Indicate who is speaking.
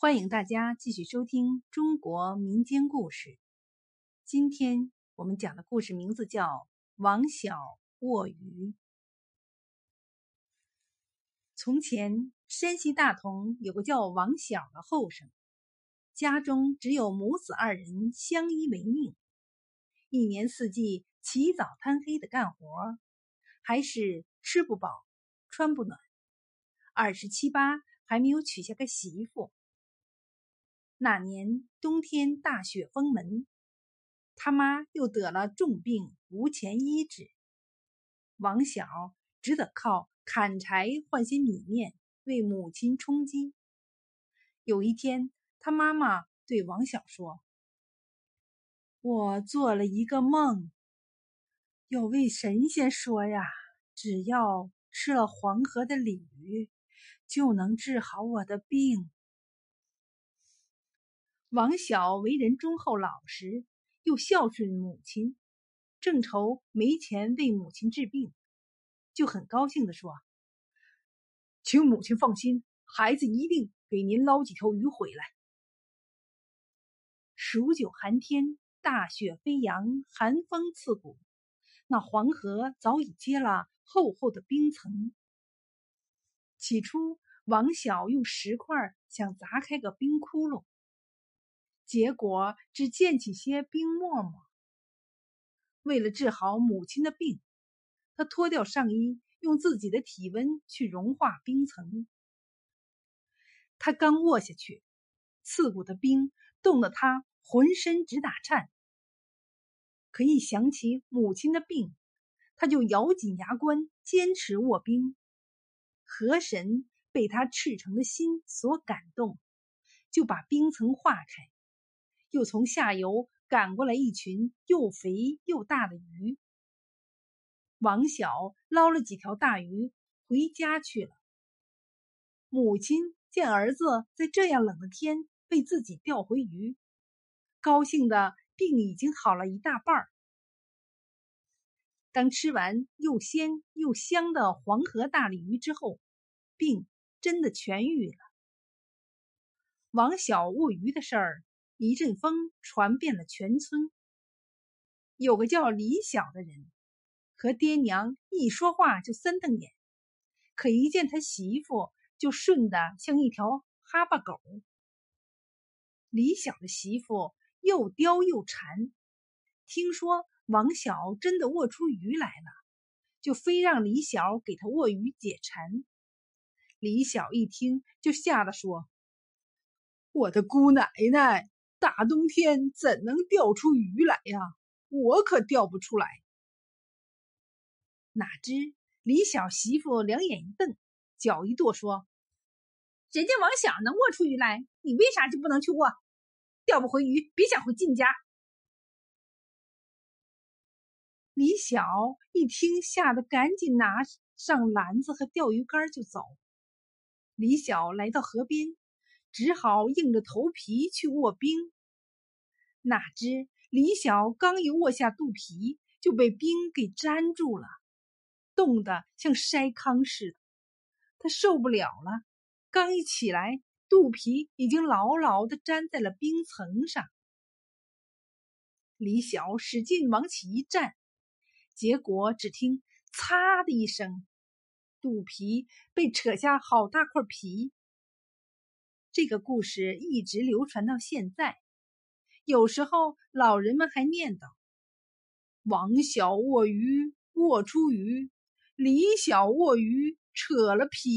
Speaker 1: 欢迎大家继续收听中国民间故事。今天我们讲的故事名字叫《王小卧鱼》。从前，山西大同有个叫王小的后生，家中只有母子二人相依为命，一年四季起早贪黑的干活，还是吃不饱、穿不暖。二十七八还没有娶下个媳妇。那年冬天大雪封门，他妈又得了重病，无钱医治。王小只得靠砍柴换些米面为母亲充饥。有一天，他妈妈对王小说：“我做了一个梦，有位神仙说呀，只要吃了黄河的鲤鱼，就能治好我的病。”王小为人忠厚老实，又孝顺母亲，正愁没钱为母亲治病，就很高兴地说：“请母亲放心，孩子一定给您捞几条鱼回来。”数九寒天，大雪飞扬，寒风刺骨，那黄河早已结了厚厚的冰层。起初，王小用石块想砸开个冰窟窿。结果只溅起些冰沫沫。为了治好母亲的病，他脱掉上衣，用自己的体温去融化冰层。他刚卧下去，刺骨的冰冻得他浑身直打颤。可一想起母亲的病，他就咬紧牙关，坚持卧冰。河神被他赤诚的心所感动，就把冰层化开。又从下游赶过来一群又肥又大的鱼。王小捞了几条大鱼回家去了。母亲见儿子在这样冷的天为自己钓回鱼，高兴的病已经好了一大半儿。当吃完又鲜又香的黄河大鲤鱼之后，病真的痊愈了。王小握鱼的事儿。一阵风传遍了全村。有个叫李小的人，和爹娘一说话就三瞪眼，可一见他媳妇就顺的像一条哈巴狗。李小的媳妇又刁又馋，听说王小真的卧出鱼来了，就非让李小给他卧鱼解馋。李小一听就吓得说：“我的姑奶奶！”大冬天怎能钓出鱼来呀？我可钓不出来。哪知李小媳妇两眼一瞪，脚一跺，说：“人家王小能握出鱼来，你为啥就不能去握？钓不回鱼，别想回晋家。”李小一听，吓得赶紧拿上篮子和钓鱼竿就走。李小来到河边。只好硬着头皮去握冰，哪知李晓刚一握下肚皮，就被冰给粘住了，冻得像筛糠似的。他受不了了，刚一起来，肚皮已经牢牢的粘在了冰层上。李晓使劲往起一站，结果只听“擦”的一声，肚皮被扯下好大块皮。这个故事一直流传到现在，有时候老人们还念叨：“王小卧鱼卧出鱼，李小卧鱼扯了皮。”